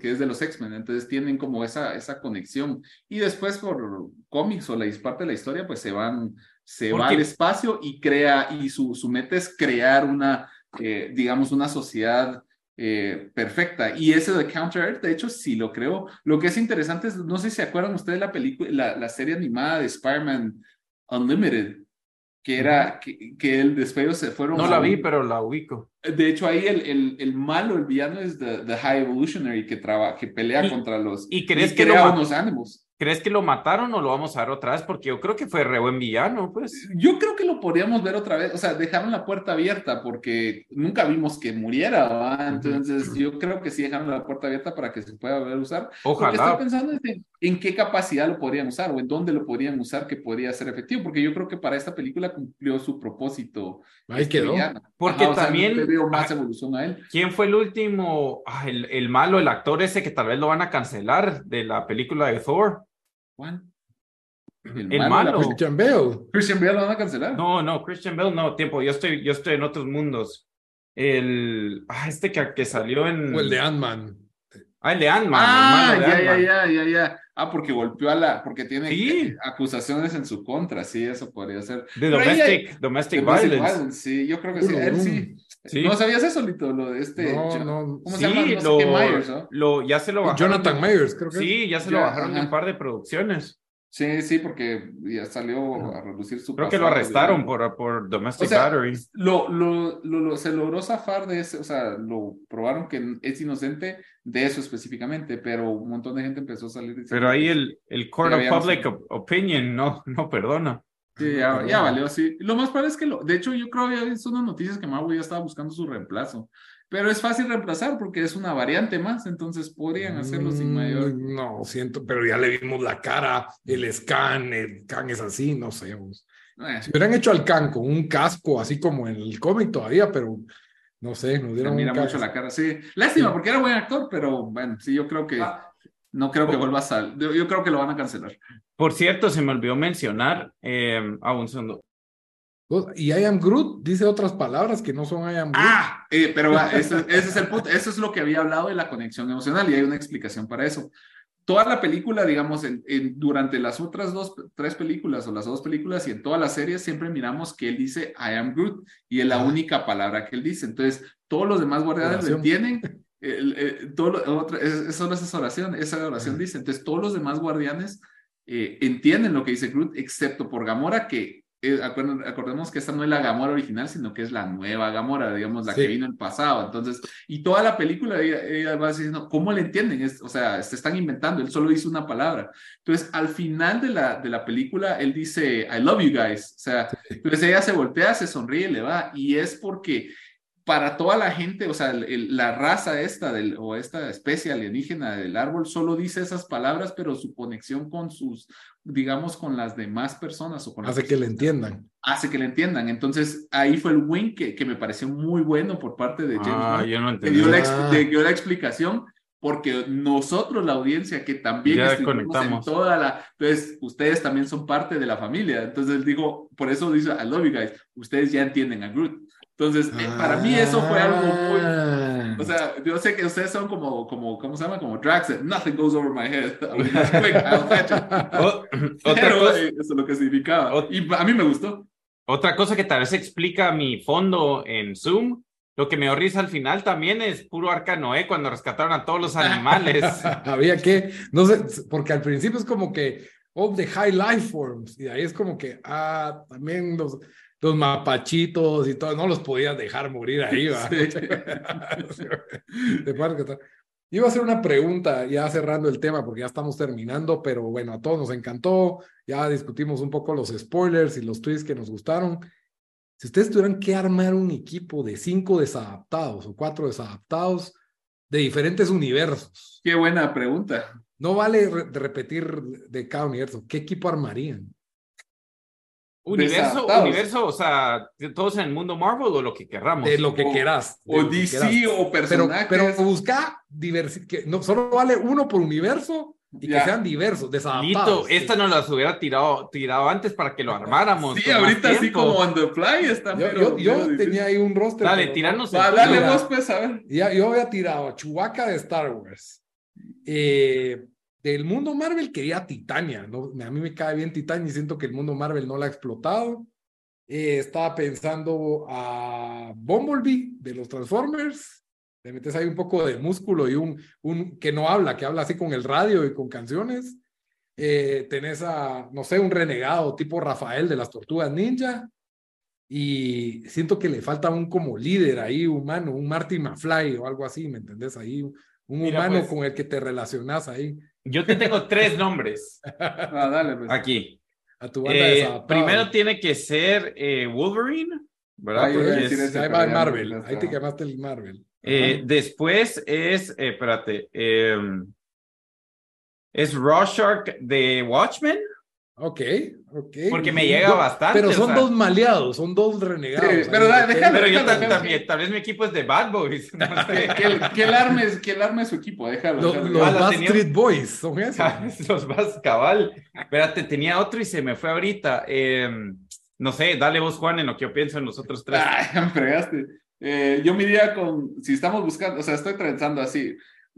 que es de los X-Men, entonces tienen como esa, esa conexión. Y después por cómics o la parte de la historia, pues se van, se va al espacio y crea, y su, su meta es crear una, eh, digamos, una sociedad eh, perfecta. Y ese de Counter Earth, de hecho, sí lo creo. Lo que es interesante es, no sé si se acuerdan ustedes de la película, la, la serie animada de Spider-Man Unlimited, que era que, que el después se fueron. No la vi, pero la ubico. De hecho, ahí el, el, el malo, el villano es The, the High Evolutionary que, traba, que pelea contra los. ¿Y crees que crea unos ánimos. ¿Crees que lo mataron o lo vamos a ver otra vez? Porque yo creo que fue re buen villano, pues. Yo creo que lo podríamos ver otra vez. O sea, dejaron la puerta abierta porque nunca vimos que muriera, ¿va? Entonces, yo creo que sí dejaron la puerta abierta para que se pueda ver usar. Ojalá. estoy pensando en, qué capacidad lo podrían usar o en dónde lo podrían usar que podría ser efectivo, porque yo creo que para esta película cumplió su propósito. Ahí este quedó. Porque también. veo más evolución a él. ¿Quién fue el último? Ah, el, el malo, el actor ese que tal vez lo van a cancelar de la película de Thor. Juan. El, malo, Christian Bale. Christian Bale lo van a cancelar. No, no, Christian Bale no, tiempo, yo estoy, yo estoy en otros mundos. El, ah, este que, que salió en... O el de Ant-Man. Ah, el de Ant-Man. Ah, ya, ya, ya, ya, ya. Ah, porque golpeó a la, porque tiene acusaciones en su contra, sí, eso podría ser. De domestic, domestic, violence. Sí, yo creo que sí, él sí. ¿No sabías eso, Lito? Lo de este. No, no. ¿Cómo Sí, se llama? No sé lo, qué Myers, ¿no? lo- ya se lo bajaron. Jonathan Mayers, creo que. Sí, ya se Ya, lo bajaron de ajá. un par de producciones. Sí, sí, porque ya salió a reducir su Creo que lo arrestaron por, por domestic O sea, battery. Lo, lo, lo, lo- se logró zafar de ese, o sea, lo probaron que es inocente de eso específicamente, pero un montón de gente empezó a salir diciendo Pero ahí el, el Court of Public Op- Opinion no, no perdona. Sí, ya, ya valió, sí. Lo más probable es que lo, de hecho, yo creo que había visto unas noticias que Maui ya estaba buscando su reemplazo. Pero es fácil reemplazar porque es una variante más, entonces podrían hacerlo sin mayor. Mm, No, siento, pero ya le vimos la cara, el scan, el can es así, no sé. vos. Eh, Si hubieran hecho al can con un casco, así como en el cómic todavía, pero no sé, nos se dieron mira un mucho la cara, sí. Lástima, porque era buen actor, pero bueno, sí, yo creo que Ah. No creo que vuelva a salir. Yo creo que lo van a cancelar. Por cierto, se me olvidó mencionar, eh, ah, un segundo. Y I am Groot dice otras palabras que no son I am Groot. Ah, eh, pero va, ese, ese es el punto. Eso es lo que había hablado de la conexión emocional y hay una explicación para eso. Toda la película, digamos, en, en- durante las otras dos, tres películas o las dos películas y en todas las series siempre miramos que él dice I am Groot y es la única palabra que él dice. Entonces, todos los demás guardianes lo entienden. El- el- todo lo- otra- es, solo esa oración, esa oración dice. Entonces, todos los demás guardianes eh, entienden lo que dice Groot, excepto por Gamora, que eh, acordemos que esta no es la Gamora original, sino que es la nueva Gamora, digamos, la Sí. que vino el pasado. Entonces, y toda la película ella, ella va diciendo, ¿cómo le entienden? Es- o sea, se están inventando, él solo dice una palabra. Entonces, al final de la, de la película, él dice, I love you guys. O sea, entonces ella se voltea, se sonríe, le va, y es porque para toda la gente, o sea, el- el- la raza esta del, o esta especie alienígena del árbol solo dice esas palabras, pero su conexión con sus, digamos, con las demás personas o con las Hace que le entiendan. hace que le entiendan. Entonces, ahí fue el win que, que me pareció muy bueno por parte de James Ah, yo no que entendí. dio la, ex- de- dio la explicación, porque nosotros, la audiencia, que también Ya estuvimos en conectamos. toda la... Entonces, ustedes también son parte de la familia. Entonces, él dijo, por eso dice, I love you guys, ustedes ya entienden a Groot. Entonces, eh, para mí eso fue algo muy... Ah. O sea, yo sé que ustedes son como, como ¿cómo se llama? Como Drax, nothing goes over my head. I mean, it's quick, I'll catch it. Pero cosa, eh, eso es lo que significaba. Y a mí me gustó. otra cosa que tal vez explica mi fondo en Zoom, lo que me dio risa al final también es puro arca Noé cuando rescataron a todos los animales. Había que, no sé, porque al principio es como que, oh, the high life forms, y ahí es como que, ah, también los, los mapachitos y todo, no los podías dejar morir ahí, va. Sí. Iba a hacer una pregunta ya cerrando el tema porque ya estamos terminando, pero bueno, a todos nos encantó, ya discutimos un poco los spoilers y los tweets que nos gustaron. Si ustedes tuvieran que armar un equipo de cinco desadaptados o cuatro desadaptados de diferentes universos, Qué buena pregunta. no vale re- repetir de cada universo, ¿qué equipo armarían? Universo, universo, o sea, todos en el mundo Marvel o lo que querramos. De lo que O- quieras. O DC quieras. o Pero, personajes. pero busca diversi que no solo vale uno por universo y Ya. que sean diversos, desadaptados. Lito, esta nos las hubiera tirado, tirado antes para que lo armáramos. Sí, ahorita así como on the fly está. Yo, pero- yo, yo pero tenía ahí un roster. Dale, pero tiranos no- Va, dale vos, pues, a ver. Ya, yo había tirado a Chewbacca de Star Wars. Eh, del mundo Marvel quería Titania. ¿no? A mí me cae bien Titania y siento que el mundo Marvel no la ha explotado. Eh, estaba pensando a Bumblebee de los Transformers. Le metes ahí un poco de músculo y un, un que no habla, que habla así con el radio y con canciones. Eh, tenés a, no sé, un renegado tipo Rafael de las Tortugas Ninja. Y siento que le falta un como líder ahí humano, un Marty McFly o algo así, ¿me entendés? Ahí un Mira, humano pues. con el que te relacionas ahí Yo te tengo tres nombres Ah, dale, pues. aquí. a tu banda Eh, primero tiene que ser eh, Wolverine, ¿verdad? Ah, es- ese, ahí pero va el Marvel, ahí te quemaste el Marvel. eh, después es, eh, espérate, eh, es Rorschach de Watchmen, Ok, ok. porque me llega bastante. Pero o son sea, dos maleados, son dos renegados. Sí, pero depende. déjalo, Pero yo déjalo. también, tal vez mi equipo es de Bad Boys. no sé. Que, él- que él arme, que arme su equipo, déjalo. Los, déjalo. los Ah, la Bad tenía- Street Boys son esos. Los vas cabal. Espérate, tenía otro y se me fue ahorita. Eh, no sé, dale vos, Juan, en lo que yo pienso en los otros tres. Ay, ya me fregaste. Eh, yo me iría con, si estamos buscando, o sea, estoy pensando así,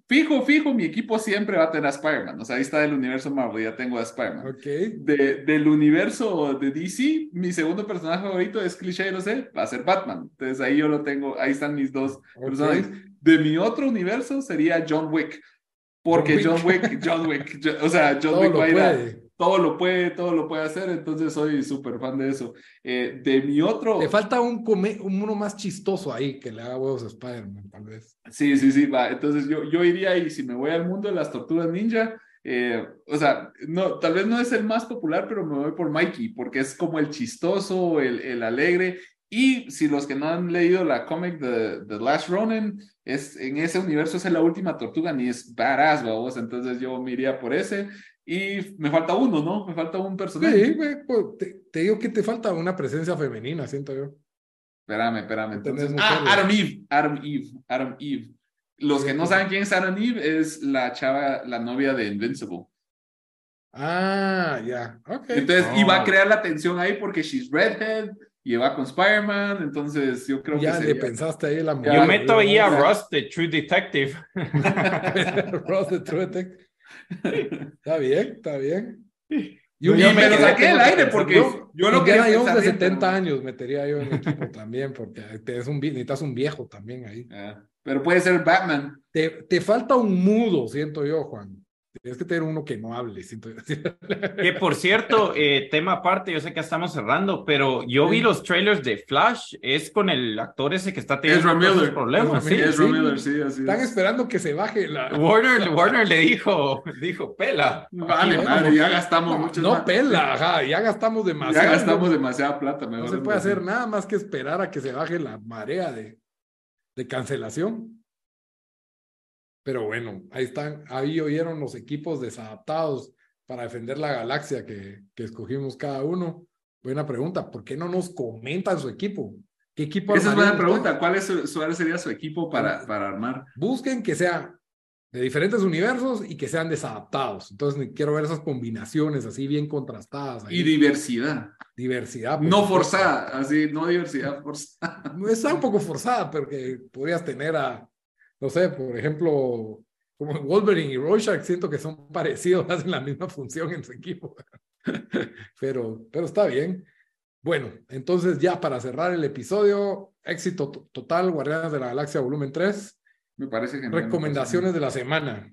fijo, fijo, mi equipo siempre va a tener a Spider-Man. O sea, ahí está el universo Marvel, ya tengo a Spider-Man. Ok. De, del universo de DC, mi segundo personaje favorito es cliché, no sé, va a ser Batman. Entonces ahí yo lo tengo, ahí están mis dos personajes. De mi otro universo sería John Wick. Porque John Wick, John Wick, yo- o sea, John Todo Wick lo va a ir a- puede. Todo lo puede, todo lo puede hacer, entonces soy súper fan de eso. Eh, de mi otro, Te falta un come- uno más chistoso ahí que le haga huevos a Spider-Man, tal vez. sí, sí, sí, va. Entonces yo, yo iría y si me voy al mundo de las tortugas ninja, eh, o sea, no, tal vez no es el más popular, pero me voy por Mikey, porque es como el chistoso, el, el alegre. Y si los que no han leído la cómic de The Last Ronin, es, en ese universo es la última tortuga, ni es badass, babos. Entonces yo me iría por ese. Y me falta uno, ¿no? Me falta un personaje. Sí, güey, pues, te, te digo que te falta una presencia femenina, siento yo. Espérame, espérame. Entonces, ah. Adam Eve, Adam Eve, Adam Eve. Los que no saben quién es Adam Eve es la chava, la novia de Invincible. Ah, ya, ok. Entonces, y va a Oh. crear la tensión ahí porque she's redhead y va con Spider-Man. Entonces, yo creo ya que le sería- pensaste ahí la Ya, Yo mujer, meto ahí a. Ross, the True Detective. Ross de True Detective. Está bien, está bien. Y un me lo saqué del aire porque yo, yo lo Indiana quería Jones de pensar bien, 70 pero- años metería yo en mi equipo también, porque te es un, necesitas un viejo también ahí. Ah, Pero puede ser Batman. Te, te falta un mudo, siento yo, Juan. Tienes que tener uno que no hable. Que por cierto, eh, tema aparte, yo sé que estamos cerrando, pero yo vi los trailers de Flash, es con el actor ese que está teniendo Ezra Miller. problemas. Ezra ¿sí? Ezra sí. Miller, sí, así Están es. esperando que se baje la. Warner, Warner le dijo, dijo, pela. Vale, Bueno, madre, ya gastamos No, mucho. no pela, ajá, ya gastamos demasiado. Ya gastamos demasiada plata. No se puede hacer nada más que esperar a que se baje la marea de, de cancelación. Pero bueno, ahí están, ahí oyeron los equipos desadaptados para defender la galaxia que, que escogimos cada uno. Buena pregunta, ¿por qué no nos comentan su equipo? ¿Qué equipo Esa es buena pregunta. ¿Cuál es su, cuál sería su equipo para, para armar? Busquen que sea de diferentes universos y que sean desadaptados. Entonces quiero ver esas combinaciones así bien contrastadas. ahí. Y diversidad. diversidad. No forzada, así, no diversidad forzada. Está un poco forzada, pero que podrías tener a, no sé, por ejemplo, como Wolverine y Rorschach, siento que son parecidos, hacen la misma función en su equipo. pero, pero está bien. Bueno, entonces ya para cerrar el episodio, éxito to- total, Guardianes de la Galaxia volumen 3, Me parece genial. recomendaciones de la semana.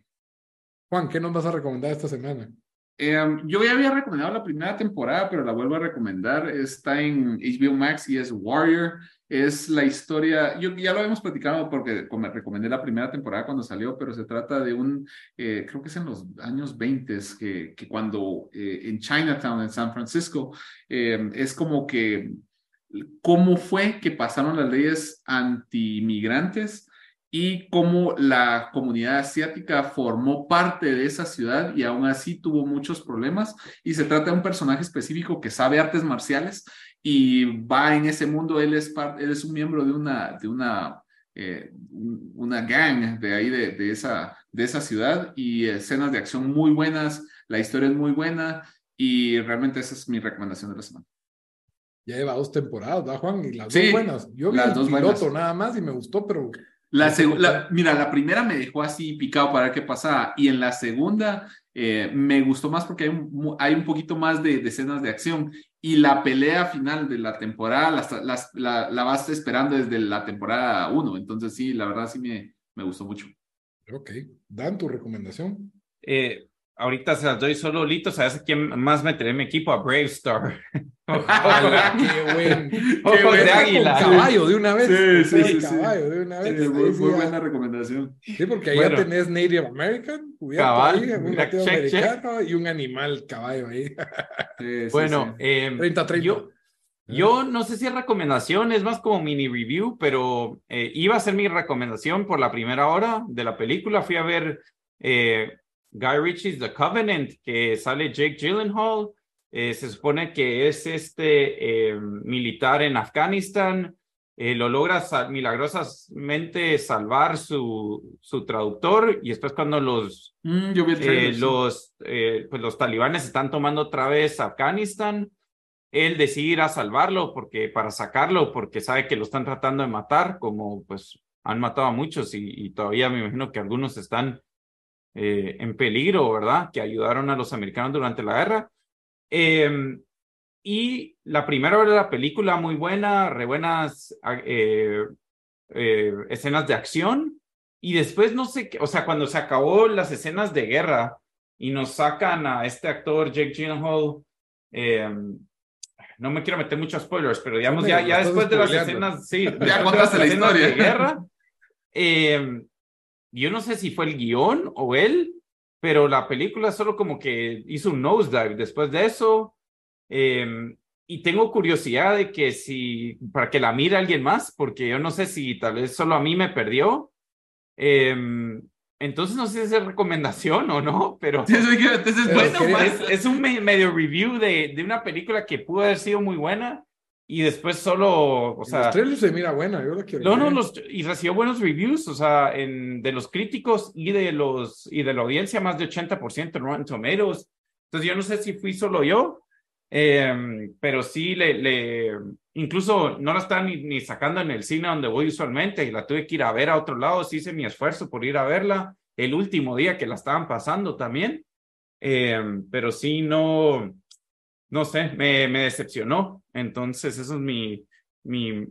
Juan, ¿qué nos vas a recomendar esta semana? Eh, yo ya había recomendado la primera temporada, pero la vuelvo a recomendar. Está en HBO Max y es Warrior. Es la historia, yo ya lo habíamos platicado porque como recomendé la primera temporada cuando salió, pero se trata de un, eh, creo que es en los años 20, que, que cuando eh, en Chinatown, en San Francisco, eh, es como que cómo fue que pasaron las leyes anti-inmigrantes y cómo la comunidad asiática formó parte de esa ciudad y aún así tuvo muchos problemas. Y se trata de un personaje específico que sabe artes marciales y va en ese mundo. Él es, parte, él es un miembro de una, de una, eh, una gang de ahí, de, de, esa, de esa ciudad y escenas de acción muy buenas. La historia es muy buena y realmente esa es mi recomendación de la semana. Ya lleva dos temporadas, ¿verdad, Juan? Y las Sí, dos buenas. Yo vi las el dos piloto buenas. nada más y me gustó, pero La por segunda, qué. mira, la primera me dejó así picado para ver qué pasaba y en la segunda eh, me gustó más porque hay un, hay un poquito más de, de escenas de acción y la pelea final de la temporada las- las- la, la vas esperando desde la temporada 1, entonces sí, la verdad sí me, me gustó mucho. ok. Dan tu recomendación. Eh, ahorita se las doy solo Lito, ¿sabes a quién más meteré en mi equipo? A Brave Star. ¡Hala, qué buen! Ojos bueno. de águila. caballo de una vez. Sí, sí, sí, sí. caballo de una Sí, vez. muy, sí muy ya- buena recomendación. Sí, porque ahí Bueno. ya tenés Native American, Cabal, ahí, un check, check. americano y un animal caballo ahí. Sí, sí, Bueno, sí. eh, 30-30. yo, yo no sé si es recomendación, es más como mini review, pero eh, iba a ser mi recomendación por la primera hora de la película. Fui a ver eh, Guy Ritchie's The Covenant, que sale Jake Gyllenhaal. Eh, se supone que es este eh, militar en Afganistán. Eh, lo logra sa- milagrosamente salvar su, su traductor y después cuando los Mm, yo vi el trailer, sí. los, pues los talibanes están tomando otra vez Afganistán. Él decide ir a salvarlo porque, para sacarlo, porque sabe que lo están tratando de matar, como pues han matado a muchos y, todavía me imagino que algunos están en peligro, ¿verdad? Que ayudaron a los americanos durante la guerra. Em, y la primera hora de la película, muy buena, re buenas eh, eh, escenas de acción. Y después, no sé qué, o sea, cuando se acabó las escenas de guerra y nos sacan a este actor, Jake Gyllenhaal, em, no me quiero meter muchos spoilers, pero digamos, ya, ya después de las escenas, sí, ya contaste la historia. De guerra, em, yo no sé si fue el guion o él, pero la película solo como que hizo un nosedive después de eso. Em, y tengo curiosidad de que si, para que la mire alguien más, porque yo no sé si tal vez solo a mí me perdió. Em, entonces no sé si es recomendación o no, pero, bueno, es, un medio review de, de, una película que pudo haber sido muy buena y después solo, o sea... Los trailers se mira buena, yo la quiero No, no, los, y recibió buenos reviews, o sea, en, de los críticos y de, los, y de la audiencia, más de 80% en Rotten Tomatoes. Entonces yo no sé si fui solo yo, em, pero sí le, le, incluso no la están ni, ni, sacando en el cine donde voy usualmente y la tuve que ir a ver a otro lado, sí hice mi esfuerzo por ir a verla el último día que la estaban pasando también, em, pero sí no, no sé, me, me decepcionó. Entonces eso es mi, mi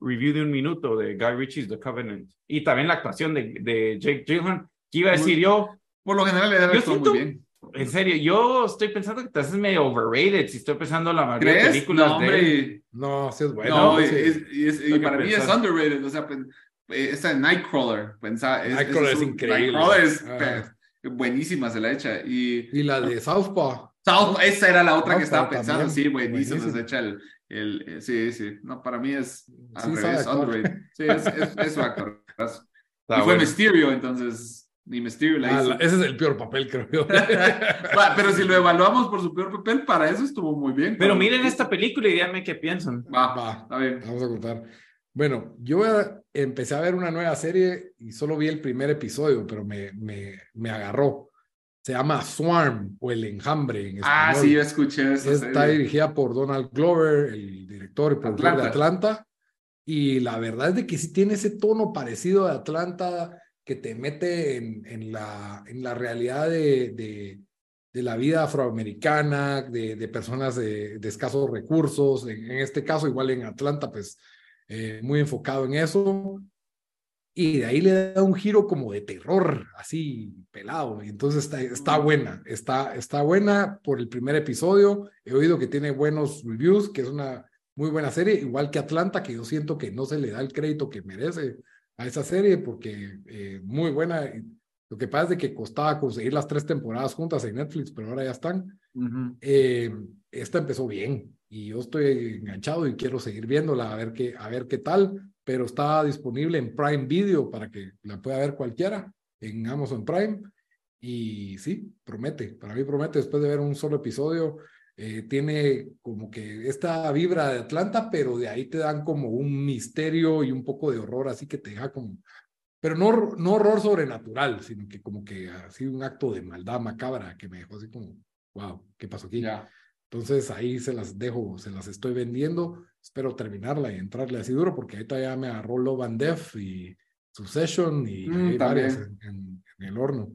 review de un minuto de Guy Ritchie's The Covenant y también la actuación de, de Jake Gyllenhaal, que iba a decir yo. Por lo general le da muy bien. En serio, yo estoy pensando que te haces medio overrated si estoy pensando la mayoría de películas no, de No, sí es bueno. No, y para mí es underrated. O sea, eh, esta de Nightcrawler. Pensaba, Nightcrawler es, increíble. Nightcrawler es ah. Buenísima, se la echa. Y, y la de Southpaw. South, esa era la otra que estaba pensando, sí, buenísima, se echa el, el, eh, sí, sí, no, para mí es sí, underrated. Sí, es, es, es su actor. y fue Mysterio, entonces ni Mysterio la ah, ese es el peor papel, creo yo. pero si lo evaluamos por su peor papel, para eso estuvo muy bien. Pero miren esta película y díganme qué piensan. Va, va, está bien. Vamos a contar. Bueno, yo empecé a ver una nueva serie y solo vi el primer episodio, pero me, me, me agarró. Se llama Swarm o El Enjambre en Ah, sí, yo escuché eso. Está dirigida por Donald Glover, el director y productor de Atlanta. Y la verdad es de que sí tiene ese tono parecido de Atlanta que te mete en, en, la, en la realidad de, de, de la vida afroamericana, de, de personas de, escasos recursos. En, este caso, igual en Atlanta, pues eh, muy enfocado en eso. Y de ahí le da un giro como de terror, así pelado. Y entonces está, está buena, está, está buena por el primer episodio. He oído que tiene buenos reviews, que es una muy buena serie, igual que Atlanta, que yo siento que no se le da el crédito que merece a esa serie porque eh, muy buena. Lo que pasa es que costaba conseguir las tres temporadas juntas en Netflix, pero ahora ya están. Eh, esta empezó bien y yo estoy enganchado y quiero seguir viéndola a ver qué, a ver qué tal, pero está disponible en Prime Video para que la pueda ver cualquiera en Amazon Prime. Y sí, promete, para mí promete después de ver un solo episodio eh, tiene como que esta vibra de Atlanta, pero de ahí te dan como un misterio y un poco de horror, así que te deja como, pero no, no horror sobrenatural, sino que como que así un acto de maldad macabra que me dejó así como, wow, ¿qué pasó aquí? Entonces ahí se las dejo, se las estoy vendiendo, espero terminarla y entrarle así duro, porque ahí todavía me agarró Love and Death y Succession y mm, hay varias en el horno.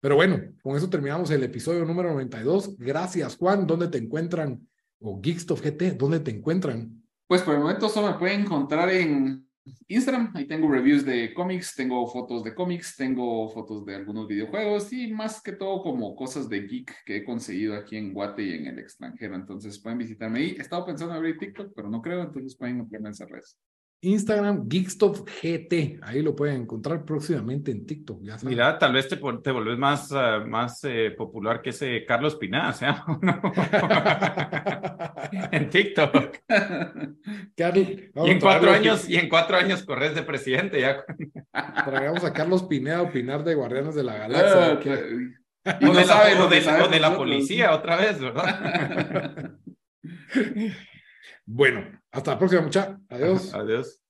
Pero bueno, con eso terminamos el episodio número 92. Gracias, Juan. ¿Dónde te encuentran? O Geekstuff GT, ¿dónde te encuentran? Pues por el momento solo me pueden encontrar en Instagram. Ahí tengo reviews de cómics, tengo fotos de cómics, tengo fotos de algunos videojuegos y más que todo como cosas de geek que he conseguido aquí en Guate y en el extranjero. Entonces pueden visitarme ahí. He estado pensando en abrir TikTok, pero no creo, entonces pueden encontrarme en esas redes. Instagram, Geekstop GT. Ahí lo pueden encontrar próximamente en TikTok. Mira, tal vez te, te volvés más, uh, más eh, popular que ese Carlos Pinás, ¿eh? en TikTok. y, en cuatro años, y en cuatro años corres de presidente ya. Traigamos a Carlos Pineda a opinar de Guardianes de la Galaxia. Ah, y no de, sabe, la, de, de la policía otra vez, ¿verdad? bueno, hasta la próxima, muchachos. Adiós. Adiós.